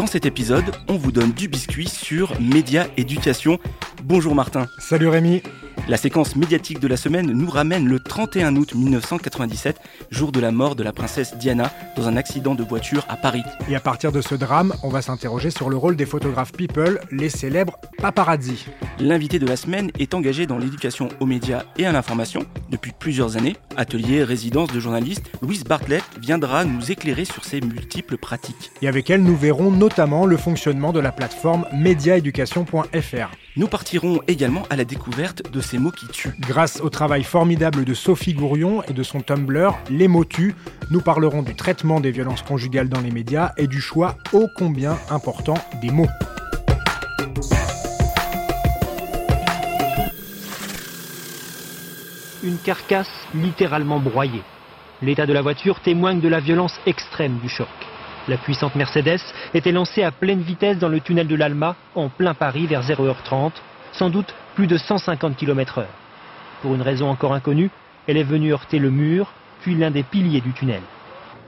Dans cet épisode, on vous donne du biscuit sur Média Éducation. Bonjour Martin. Salut Rémi. La séquence médiatique de la semaine nous ramène le 31 août 1997, jour de la mort de la princesse Diana dans un accident de voiture à Paris. Et à partir de ce drame, on va s'interroger sur le rôle des photographes people, les célèbres paparazzi. L'invité de la semaine est engagé dans l'éducation aux médias et à l'information depuis plusieurs années. Atelier, résidence de journaliste, Louise Bartlett viendra nous éclairer sur ses multiples pratiques. Et avec elle, nous verrons notamment le fonctionnement de la plateforme mediaeducation.fr. Nous partirons également à la découverte de ces mots qui tuent. Grâce au travail formidable de Sophie Gourion et de son Tumblr Les mots tuent, nous parlerons du traitement des violences conjugales dans les médias et du choix ô combien important des mots. une carcasse littéralement broyée. L'état de la voiture témoigne de la violence extrême du choc. La puissante Mercedes était lancée à pleine vitesse dans le tunnel de l'Alma, en plein Paris, vers 0h30, sans doute plus de 150 km/h. Pour une raison encore inconnue, elle est venue heurter le mur, puis l'un des piliers du tunnel.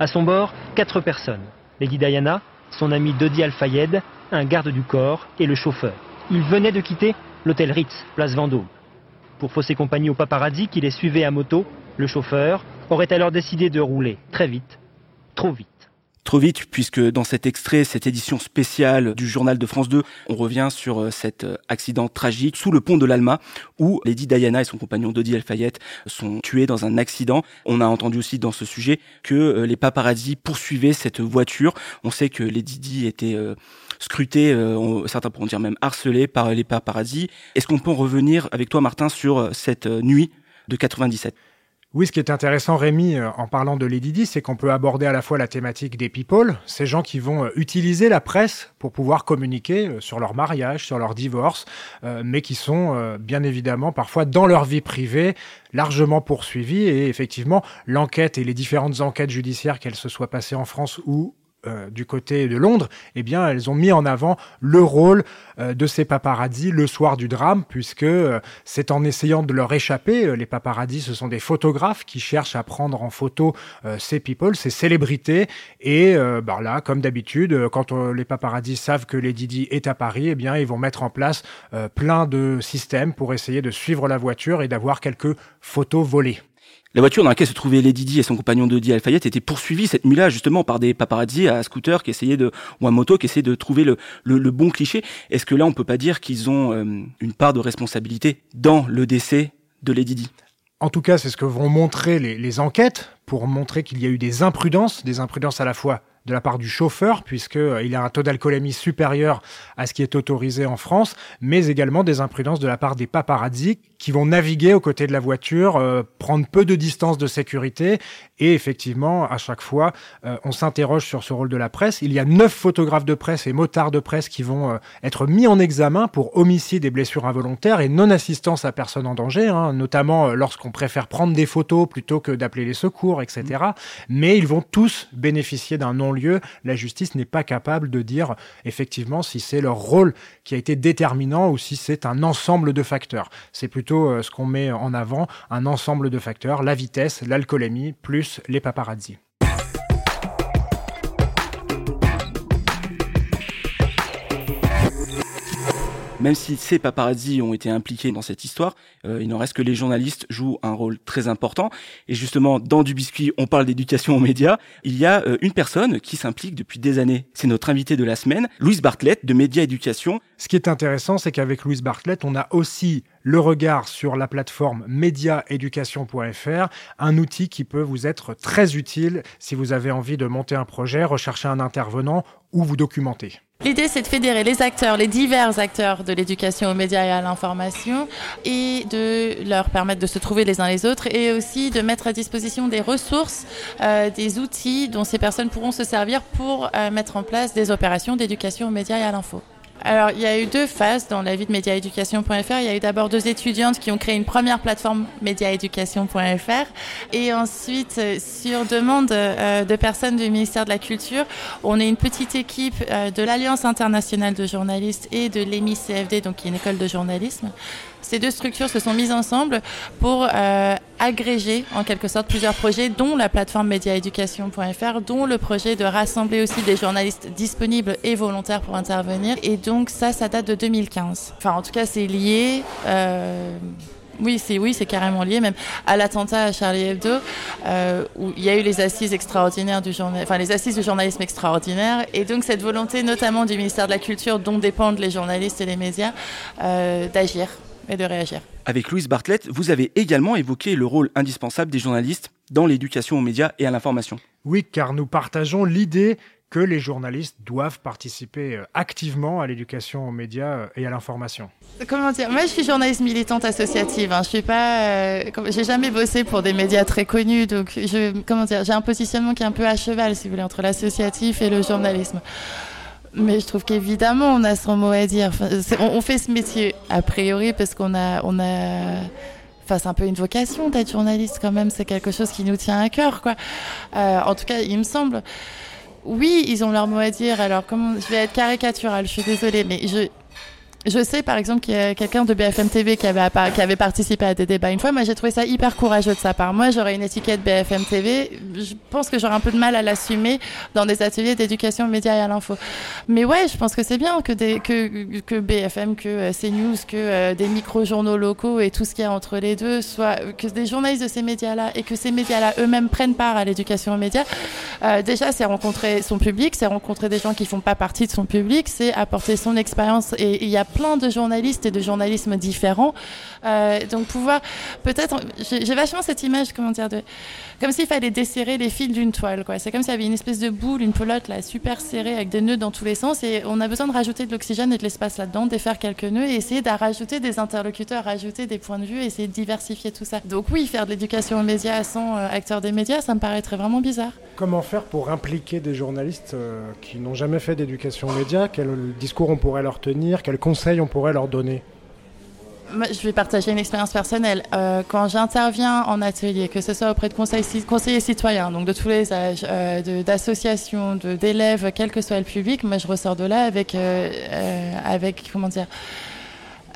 À son bord, quatre personnes. Lady Diana, son ami Dodi Al-Fayed, un garde du corps et le chauffeur. Ils venaient de quitter l'hôtel Ritz, place Vendôme. Pour fausser compagnie au paparazzi qui les suivait à moto, le chauffeur aurait alors décidé de rouler très vite, trop vite. Trop vite, puisque dans cet extrait, cette édition spéciale du journal de France 2, on revient sur euh, cet euh, accident tragique sous le pont de l'Alma, où Lady Diana et son compagnon Dodi Al-Fayed sont tués dans un accident. On a entendu aussi dans ce sujet que euh, les paparazzi poursuivaient cette voiture. On sait que Lady Di était euh, scrutée, certains pourront dire même harcelée par les paparazzi. Est-ce qu'on peut revenir avec toi, Martin, sur cette nuit de 97 Oui, ce qui est intéressant, Rémi, euh, en parlant de Lady Di, c'est qu'on peut aborder à la fois la thématique des people, ces gens qui vont euh, utiliser la presse pour pouvoir communiquer euh, sur leur mariage, sur leur divorce, mais qui sont bien évidemment parfois dans leur vie privée largement poursuivis. Et effectivement, l'enquête et les différentes enquêtes judiciaires, qu'elles se soient passées en France ou euh, du côté de Londres, eh bien, elles ont mis en avant le rôle euh, de ces paparazzi le soir du drame, puisque euh, c'est en essayant de leur échapper. euh, les paparazzi, ce sont des photographes qui cherchent à prendre en photo euh, ces people, ces célébrités. Et bah là, comme d'habitude, quand les paparazzi savent que Lady Di est à Paris, eh bien, ils vont mettre en place plein de systèmes pour essayer de suivre la voiture et d'avoir quelques photos volées. La voiture dans laquelle se trouvaient Lady Di et son compagnon Dodi Al-Fayed était poursuivie cette nuit-là justement par des paparazzi à scooter qui essayaient de ou à moto qui essayaient de trouver le, le, le bon cliché. Est-ce que là on peut pas dire qu'ils ont euh, une part de responsabilité dans le décès de Lady Di? En tout cas, c'est ce que vont montrer les, les enquêtes pour montrer qu'il y a eu des imprudences, des imprudences à la fois de la part du chauffeur, puisqu'il a un taux d'alcoolémie supérieur à ce qui est autorisé en France, mais également des imprudences de la part des paparazzi qui vont naviguer aux côtés de la voiture, euh, prendre peu de distance de sécurité, et effectivement, à chaque fois, euh, on s'interroge sur ce rôle de la presse. Il y a neuf photographes de presse et motards de presse qui vont euh, être mis en examen pour homicide et blessures involontaires et non-assistance à personne en danger, hein, notamment euh, lorsqu'on préfère prendre des photos plutôt que d'appeler les secours, etc. Mais ils vont tous bénéficier d'un non-lieu. La justice n'est pas capable de dire effectivement si c'est leur rôle qui a été déterminant ou si c'est un ensemble de facteurs. C'est plutôt euh, ce qu'on met en avant, un ensemble de facteurs, la vitesse, l'alcoolémie, plus les paparazzi. Même si ces paparazzi ont été impliqués dans cette histoire, euh, il n'en reste que les journalistes jouent un rôle très important. Et justement, dans du biscuit, on parle d'éducation aux médias. Il y a euh, une personne qui s'implique depuis des années. C'est notre invité de la semaine, Louise Bartlett de Média Éducation. Ce qui est intéressant, c'est qu'avec Louise Bartlett, on a aussi le regard sur la plateforme mediaeducation.fr, un outil qui peut vous être très utile si vous avez envie de monter un projet, rechercher un intervenant ou vous documenter. L'idée, c'est de fédérer les acteurs, les divers acteurs de l'éducation aux médias et à l'information, et de leur permettre de se trouver les uns les autres, et aussi de mettre à disposition des ressources, euh, des outils dont ces personnes pourront se servir pour euh, mettre en place des opérations d'éducation aux médias et à l'info. Alors, il y a eu deux phases dans la vie de médiaéducation.fr. Il y a eu d'abord deux étudiantes qui ont créé une première plateforme médiaéducation.fr et ensuite, euh, sur demande euh, de personnes du ministère de la Culture, on est une petite équipe euh, de l'Alliance internationale de journalistes et de l'EMI CFD, donc qui est une école de journalisme. Ces deux structures se sont mises ensemble pour agréger en quelque sorte plusieurs projets, dont la plateforme médiaéducation.fr, dont le projet de rassembler aussi des journalistes disponibles et volontaires pour intervenir. Et donc ça, ça date de 2015. Enfin, en tout cas, c'est lié. Euh, oui, c'est oui, c'est carrément lié même à l'attentat à Charlie Hebdo, euh, où il y a eu les assises extraordinaires du journal, enfin les assises du journalisme extraordinaire, et donc cette volonté, notamment du ministère de la Culture, dont dépendent les journalistes et les médias, euh, d'agir et de réagir. Avec Louise Bartlett, vous avez également évoqué le rôle indispensable des journalistes dans l'éducation aux médias et à l'information. Oui, car nous partageons l'idée que les journalistes doivent participer euh, activement à l'éducation aux médias euh, et à l'information. Comment dire? Moi, je suis journaliste militante associative. Hein. Je suis pas, euh, j'ai jamais bossé pour des médias très connus, donc je, comment dire, j'ai un positionnement qui est un peu à cheval, si vous voulez, entre l'associatif et le journalisme. Mais je trouve qu'évidemment, on a son mot à dire. On, fait ce métier a priori parce qu'on a, on a. Enfin, c'est un peu une vocation d'être journaliste quand même. C'est quelque chose qui nous tient à cœur, quoi. Euh, en tout cas, il me semble. Oui, ils ont leur mot à dire. Alors, comment je vais être caricaturale, je suis désolée, mais je, je sais par exemple qu'il y a quelqu'un de BFM TV qui avait, participé à des débats une fois. Moi, j'ai trouvé ça hyper courageux de sa part. Moi, j'aurais une étiquette BFM TV. Je pense que j'aurais un peu de mal à l'assumer dans des ateliers d'éducation médias et à l'info. Mais ouais, je pense que c'est bien que, des, que, que BFM, que euh, CNews, que euh, des micro-journaux locaux et tout ce qu'il y a entre les deux, soit que des journalistes de ces médias-là et que ces médias-là eux-mêmes prennent part à l'éducation aux médias. Euh, déjà, c'est rencontrer son public, c'est rencontrer des gens qui font pas partie de son public, c'est apporter son expérience et il y a plein de journalistes et de journalisme différents. Euh, donc pouvoir peut-être, j'ai vachement cette image, comment dire, de, comme s'il fallait desserrer les fils d'une toile. C'est comme s'il y avait une espèce de boule, une pelote là super serrée avec des nœuds dans tous les sens et on a besoin de rajouter de l'oxygène et de l'espace là-dedans, défaire quelques nœuds et essayer de rajouter des interlocuteurs, rajouter des points de vue, essayer de diversifier tout ça. Donc oui, faire de l'éducation aux médias sans euh, acteurs des médias, ça me paraîtrait vraiment bizarre. Comment faire pour impliquer des journalistes euh, qui n'ont jamais fait d'éducation aux médias? Quel discours on pourrait leur tenir? Quels conseils on pourrait leur donner? Je vais partager une expérience personnelle. Euh, quand j'interviens en atelier, que ce soit auprès de conseillers citoyens, donc de tous les âges, euh, d'associations, d'élèves, quel que soit le public, moi je ressors de là avec, avec comment dire,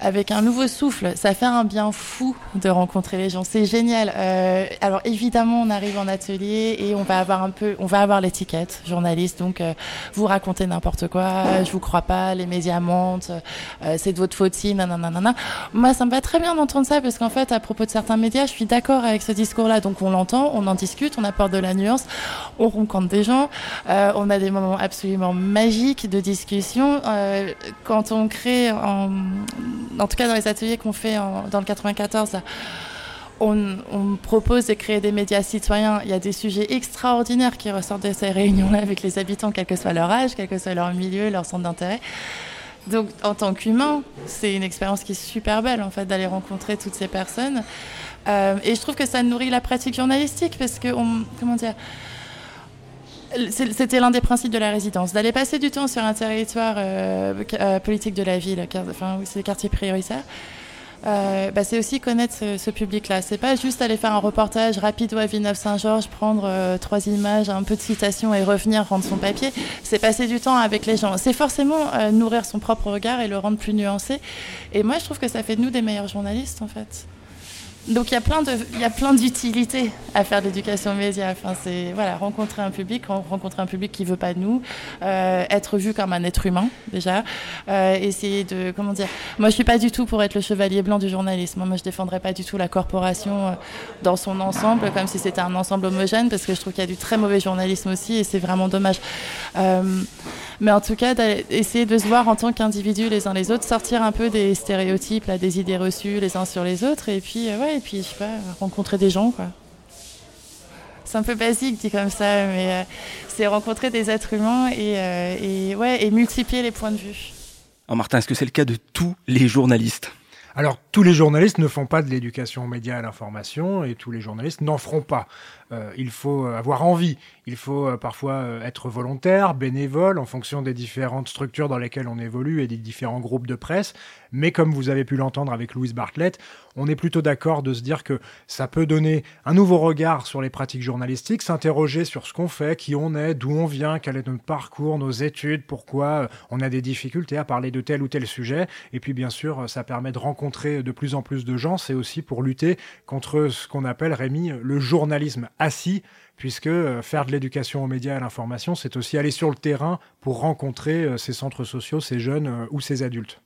avec un nouveau souffle. Ça fait un bien fou de rencontrer les gens. C'est génial. Euh, alors évidemment, on arrive en atelier et on va avoir un peu, on va avoir l'étiquette journaliste. Donc euh, vous racontez n'importe quoi, je vous crois pas, les médias mentent, euh, c'est de votre faute si, nanana. Moi, ça me va très bien d'entendre ça parce qu'en fait, à propos de certains médias, je suis d'accord avec ce discours-là. Donc on l'entend, on en discute, on apporte de la nuance, on rencontre des gens, euh, on a des moments absolument magiques de discussion. Euh, quand on crée en en tout cas dans les ateliers qu'on fait dans le 94, là, on, on, propose de créer des médias citoyens. Il y a des sujets extraordinaires qui ressortent de ces réunions-là avec les habitants, quel que soit leur âge, quel que soit leur milieu, leur centre d'intérêt. Donc, en tant qu'humain, c'est une expérience qui est super belle, en fait, d'aller rencontrer toutes ces personnes. Euh, et je trouve que ça nourrit la pratique journalistique parce que, on, comment dire, c'était l'un des principes de la résidence, d'aller passer du temps sur un territoire euh, euh, politique de la ville, enfin, c'est les quartiers prioritaires. Euh, bah, c'est aussi connaître ce, ce public-là. C'est pas juste aller faire un reportage rapide à Villeneuve-Saint-Georges, prendre euh, trois images, un peu de citation et revenir rendre son papier. C'est passer du temps avec les gens. C'est forcément nourrir son propre regard et le rendre plus nuancé. Et moi, je trouve que ça fait de nous des meilleurs journalistes, en fait. Donc il y a plein d'utilités à faire de l'éducation média. Enfin c'est voilà rencontrer un public, rencontrer un public qui veut pas de nous, euh, être vu comme un être humain déjà, euh, essayer de comment dire. Moi je suis pas du tout pour être le chevalier blanc du journalisme. Moi je défendrais pas du tout la corporation euh, dans son ensemble comme si c'était un ensemble homogène parce que je trouve qu'il y a du très mauvais journalisme aussi et c'est vraiment dommage. Mais en tout cas, essayer de se voir en tant qu'individu les uns les autres, sortir un peu des stéréotypes, des idées reçues les uns sur les autres, et puis, ouais, et puis, je sais pas, rencontrer des gens, quoi. C'est un peu basique dit comme ça, mais euh, c'est rencontrer des êtres humains et, euh, et, ouais, et multiplier les points de vue. Alors Martin, est-ce que c'est le cas de tous les journalistes? Alors, tous les journalistes ne font pas de l'éducation aux médias et à l'information, et tous les journalistes n'en feront pas. Euh, il faut avoir envie, il faut euh, parfois euh, être volontaire, bénévole, en fonction des différentes structures dans lesquelles on évolue et des différents groupes de presse. Mais comme vous avez pu l'entendre avec Louise Bartlett, on est plutôt d'accord de se dire que ça peut donner un nouveau regard sur les pratiques journalistiques, s'interroger sur ce qu'on fait, qui on est, d'où on vient, quel est notre parcours, nos études, pourquoi on a des difficultés à parler de tel ou tel sujet. Et puis bien sûr, ça permet de rencontrer de plus en plus de gens. C'est aussi pour lutter contre ce qu'on appelle, Rémi, le journalisme assis, puisque euh, faire de l'éducation aux médias et à l'information, c'est aussi aller sur le terrain pour rencontrer euh, ces centres sociaux, ces jeunes euh, ou ces adultes.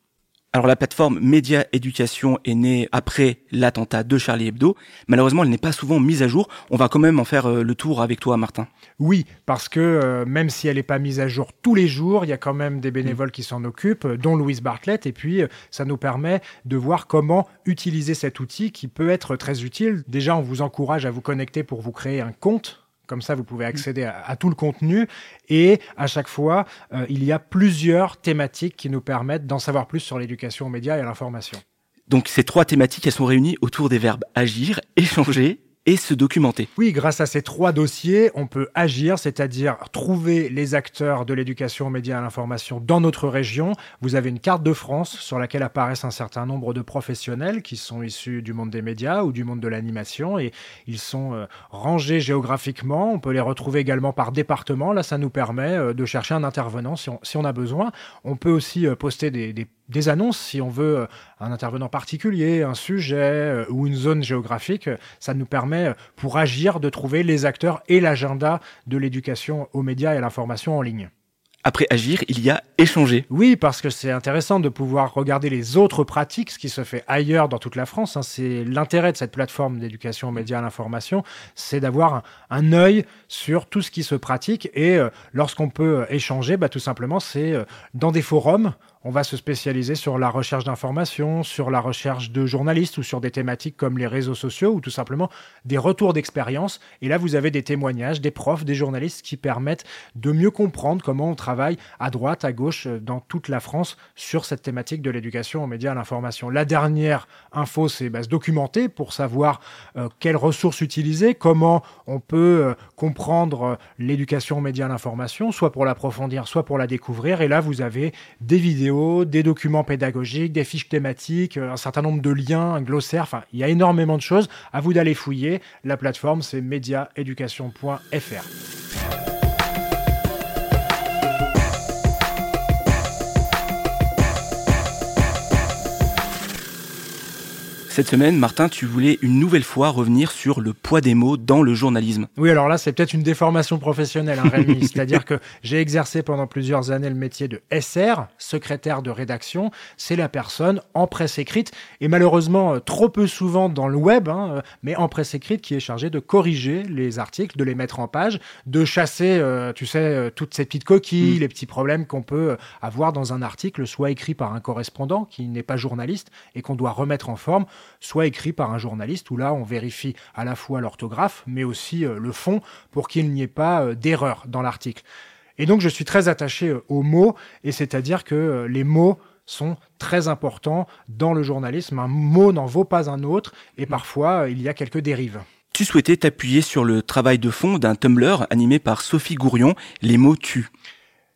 Alors la plateforme Média Éducation est née après l'attentat de Charlie Hebdo. Malheureusement, elle n'est pas souvent mise à jour. On va quand même en faire le tour avec toi, Martin. Oui, parce que même si elle n'est pas mise à jour tous les jours, il y a quand même des bénévoles qui s'en occupent, dont Louise Bartlett. Et puis, ça nous permet de voir comment utiliser cet outil qui peut être très utile. Déjà, on vous encourage à vous connecter pour vous créer un compte comme ça, vous pouvez accéder à, tout le contenu. Et à chaque fois, euh, il y a plusieurs thématiques qui nous permettent d'en savoir plus sur l'éducation aux médias et à l'information. Donc ces trois thématiques, elles sont réunies autour des verbes agir, échanger et se documenter. Oui, grâce à ces trois dossiers, on peut agir, c'est-à-dire trouver les acteurs de l'éducation aux médias et à l'information dans notre région. Vous avez une carte de France sur laquelle apparaissent un certain nombre de professionnels qui sont issus du monde des médias ou du monde de l'animation et ils sont euh, rangés géographiquement. On peut les retrouver également par département. Là, ça nous permet euh, de chercher un intervenant si on, a besoin. On peut aussi euh, poster des, annonces, si on veut un intervenant particulier, un sujet euh, ou une zone géographique, ça nous permet euh, pour agir de trouver les acteurs et l'agenda de l'éducation aux médias et à l'information en ligne. Après agir, il y a échanger. Oui, parce que c'est intéressant de pouvoir regarder les autres pratiques, ce qui se fait ailleurs dans toute la France. Hein. C'est l'intérêt de cette plateforme d'éducation aux médias à l'information, c'est d'avoir un, œil sur tout ce qui se pratique. Et lorsqu'on peut échanger, bah, tout simplement, c'est dans des forums on va se spécialiser sur la recherche d'informations, sur la recherche de journalistes ou sur des thématiques comme les réseaux sociaux ou tout simplement des retours d'expérience. Et là, vous avez des témoignages, des profs, des journalistes qui permettent de mieux comprendre comment on travaille à droite, à gauche, euh, dans toute la France sur cette thématique de l'éducation aux médias, à l'information. La dernière info, c'est bah, se documenter pour savoir euh, quelles ressources utiliser, comment on peut euh, comprendre l'éducation aux médias, à l'information, soit pour l'approfondir, soit pour la découvrir. Et là, vous avez des vidéos des documents pédagogiques, des fiches thématiques, un certain nombre de liens, un glossaire. Enfin, il y a énormément de choses. À vous d'aller fouiller. La plateforme, c'est mediaeducation.fr. Cette semaine, Martin, tu voulais une nouvelle fois revenir sur le poids des mots dans le journalisme. Oui, alors là, c'est peut-être une déformation professionnelle, hein, Rémi. C'est-à-dire que j'ai exercé pendant plusieurs années le métier de SR, secrétaire de rédaction. C'est la personne en presse écrite, et malheureusement, euh, trop peu souvent dans le web, hein, euh, mais en presse écrite, qui est chargée de corriger les articles, de les mettre en page, de chasser, euh, tu sais, toutes ces petites coquilles, mm. les petits problèmes qu'on peut avoir dans un article, soit écrit par un correspondant qui n'est pas journaliste et qu'on doit remettre en forme soit écrit par un journaliste où là on vérifie à la fois l'orthographe mais aussi euh, le fond pour qu'il n'y ait pas euh, d'erreur dans l'article. Et donc je suis très attaché euh, aux mots et c'est-à-dire que les mots sont très importants dans le journalisme. Un mot n'en vaut pas un autre et parfois il y a quelques dérives. Tu souhaitais t'appuyer sur le travail de fond d'un Tumblr animé par Sophie Gourion, Les mots tuent.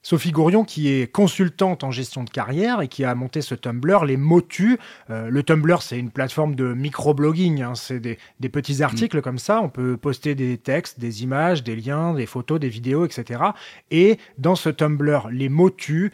Sophie Gourion, qui est consultante en gestion de carrière et qui a monté ce Tumblr, les Motus. Euh, le Tumblr, c'est une plateforme de microblogging. Hein, c'est des, petits articles comme ça. On peut poster des textes, des images, des liens, des photos, des vidéos, etc. Et dans ce Tumblr, les Motus,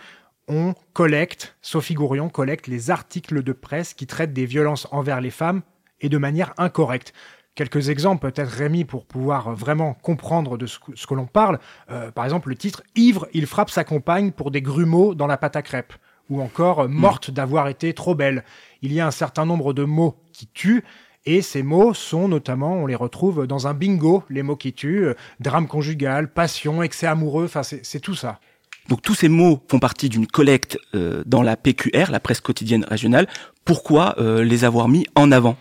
on collecte, Sophie Gourion collecte les articles de presse qui traitent des violences envers les femmes et de manière incorrecte. Quelques exemples, peut-être Rémi, pour pouvoir vraiment comprendre de ce que, l'on parle. Euh, par exemple, le titre Ivre, il frappe sa compagne pour des grumeaux dans la pâte à crêpes. Ou encore euh, Morte d'avoir été trop belle. Il y a un certain nombre de mots qui tuent. Et ces mots sont notamment, on les retrouve dans un bingo, les mots qui tuent, euh, drame conjugal, passion, excès amoureux, enfin c'est tout ça. Donc tous ces mots font partie d'une collecte dans la PQR, la presse quotidienne régionale. Pourquoi les avoir mis en avant?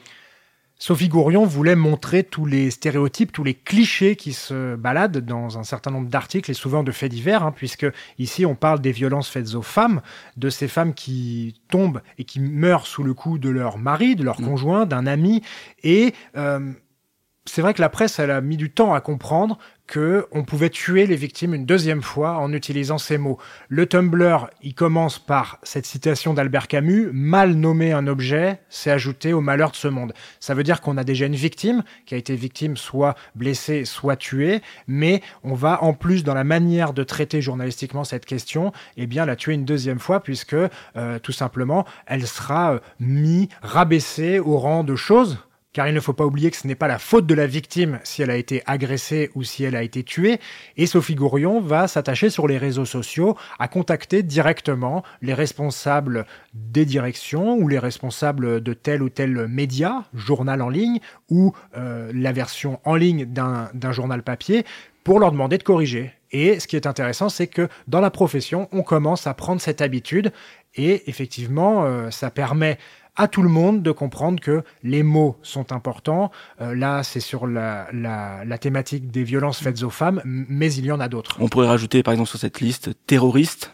Sophie Gourion voulait montrer tous les stéréotypes, tous les clichés qui se baladent dans un certain nombre d'articles et souvent de faits divers, hein, puisque ici on parle des violences faites aux femmes, de ces femmes qui tombent et qui meurent sous le coup de leur mari, de leur mmh. conjoint, d'un ami, et euh, c'est vrai que la presse, elle a mis du temps à comprendre que on pouvait tuer les victimes une deuxième fois en utilisant ces mots. Le Tumblr, il commence par cette citation d'Albert Camus mal nommer un objet, c'est ajouter au malheur de ce monde. Ça veut dire qu'on a déjà une victime qui a été victime soit blessée, soit tuée, mais on va en plus dans la manière de traiter journalistiquement cette question, eh bien la tuer une deuxième fois puisque euh, tout simplement elle sera euh, mise, rabaissée au rang de choses car il ne faut pas oublier que ce n'est pas la faute de la victime si elle a été agressée ou si elle a été tuée. Et Sophie Gourion va s'attacher sur les réseaux sociaux à contacter directement les responsables des directions ou les responsables de tel ou tel média, journal en ligne ou euh, la version en ligne d'un journal papier pour leur demander de corriger. Et ce qui est intéressant, c'est que dans la profession, on commence à prendre cette habitude et effectivement, euh, ça permet à tout le monde de comprendre que les mots sont importants. Euh, là, c'est sur la, thématique des violences faites aux femmes, mais il y en a d'autres. On pourrait rajouter par exemple sur cette liste terroriste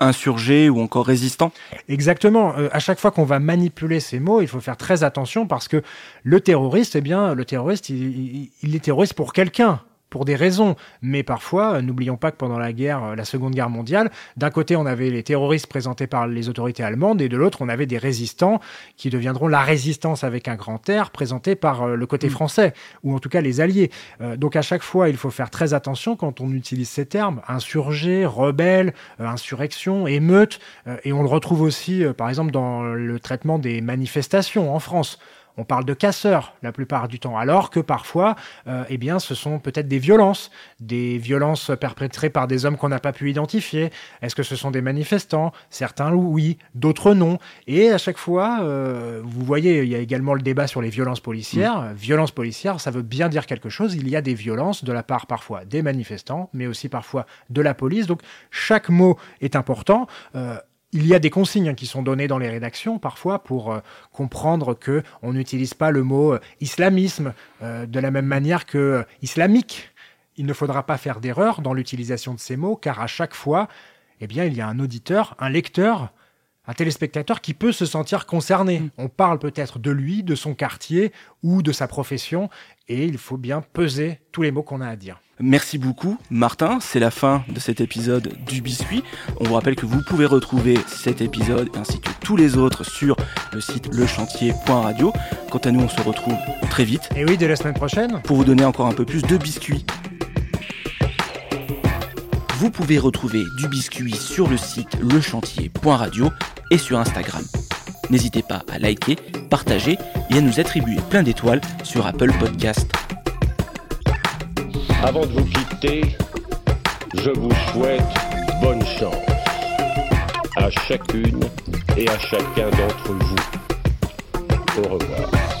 insurgé ou encore résistant Exactement. Euh, à chaque fois qu'on va manipuler ces mots, il faut faire très attention parce que le terroriste, eh bien, le terroriste, il est terroriste pour quelqu'un pour des raisons. Mais parfois, euh, n'oublions pas que pendant la guerre, euh, la Seconde Guerre mondiale, d'un côté, on avait les terroristes présentés par les autorités allemandes et de l'autre, on avait des résistants qui deviendront la résistance avec un grand R présentés par euh, le côté mm. français, ou en tout cas les alliés. donc à chaque fois, il faut faire très attention quand on utilise ces termes, insurgé, rebelle, insurrection, émeute, et on le retrouve aussi, par exemple, dans le traitement des manifestations en France on parle de casseurs la plupart du temps, alors que parfois, euh, eh bien, ce sont peut-être des violences, des violences perpétrées par des hommes qu'on n'a pas pu identifier. Est-ce que ce sont des manifestants? Certains oui, d'autres non. Et à chaque fois, euh, vous voyez, il y a également le débat sur les violences policières. Mmh. Violences policières, ça veut bien dire quelque chose. Il y a des violences de la part parfois des manifestants, mais aussi parfois de la police. Donc chaque mot est important. Euh, il y a des consignes qui sont données dans les rédactions parfois pour euh, comprendre que on n'utilise pas le mot euh, islamisme euh, de la même manière que islamique. Il ne faudra pas faire d'erreur dans l'utilisation de ces mots car à chaque fois, eh bien, il y a un auditeur, un lecteur, un téléspectateur qui peut se sentir concerné. Mm. On parle peut-être de lui, de son quartier ou de sa profession et il faut bien peser tous les mots qu'on a à dire. Merci beaucoup Martin, c'est la fin de cet épisode du biscuit. On vous rappelle que vous pouvez retrouver cet épisode ainsi que tous les autres sur le site lechantier.radio. Quant à nous, on se retrouve très vite. Et oui, dès la semaine prochaine. Pour vous donner encore un peu plus de biscuits. Vous pouvez retrouver du biscuit sur le site lechantier.radio et sur Instagram. N'hésitez pas à liker, partager et à nous attribuer plein d'étoiles sur Apple Podcast. Avant de vous quitter, je vous souhaite bonne chance à chacune et à chacun d'entre vous. Au revoir.